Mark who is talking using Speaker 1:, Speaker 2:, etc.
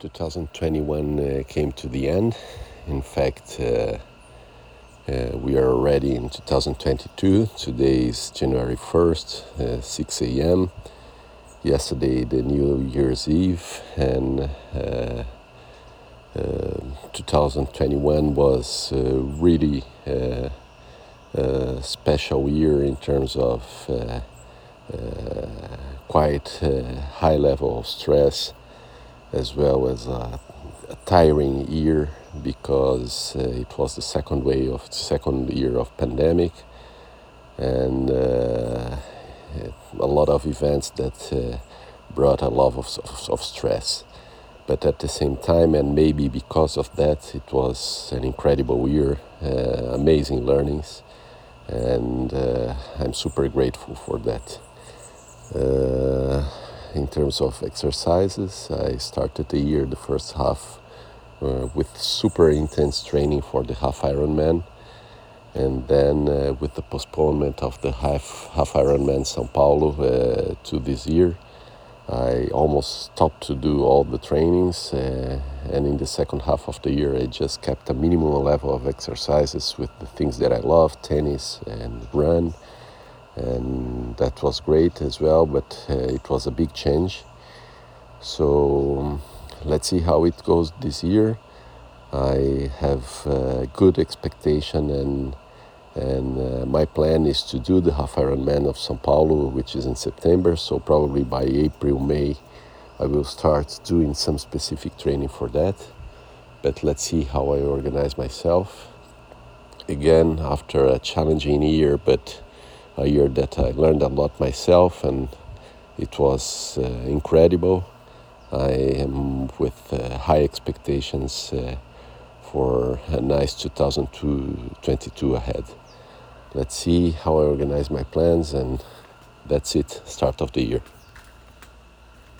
Speaker 1: 2021 uh, came to the end. In fact, uh, uh, we are already in 2022. Today is January 1st, uh, 6 a.m. Yesterday, the New Year's Eve, and uh, uh, 2021 was really a special year in terms of quite high level of stress as well as a, a tiring year because uh, it was the second wave of second year of pandemic. And uh, a lot of events that uh, brought a lot of, of, of, stress. But at the same time and maybe because of that it was an incredible year uh, amazing learnings. And uh, i'm super grateful for that. Uh, in terms of exercises. I started the year, the first half, uh, with super intense training for the half Ironman, and then uh, with the postponement of the half half Ironman São Paulo uh, to this year. I almost stopped to do all the trainings, uh, and in the second half of the year, I just kept a minimal level of exercises with the things that I love tennis and run and that was great as well but uh, it was a big change. So let's see how it goes this year. I have uh, good expectation and and uh, my plan is to do the half ironman of sao paulo which is in september. So probably by april may i will start doing some specific training for that. But let's see how i organize myself. Again after a challenging year but a year that I learned a lot myself, and it was uh, incredible. I am with uh, high expectations uh, for a nice 2022 ahead. Let's see how I organize my plans, and that's it, start of the year.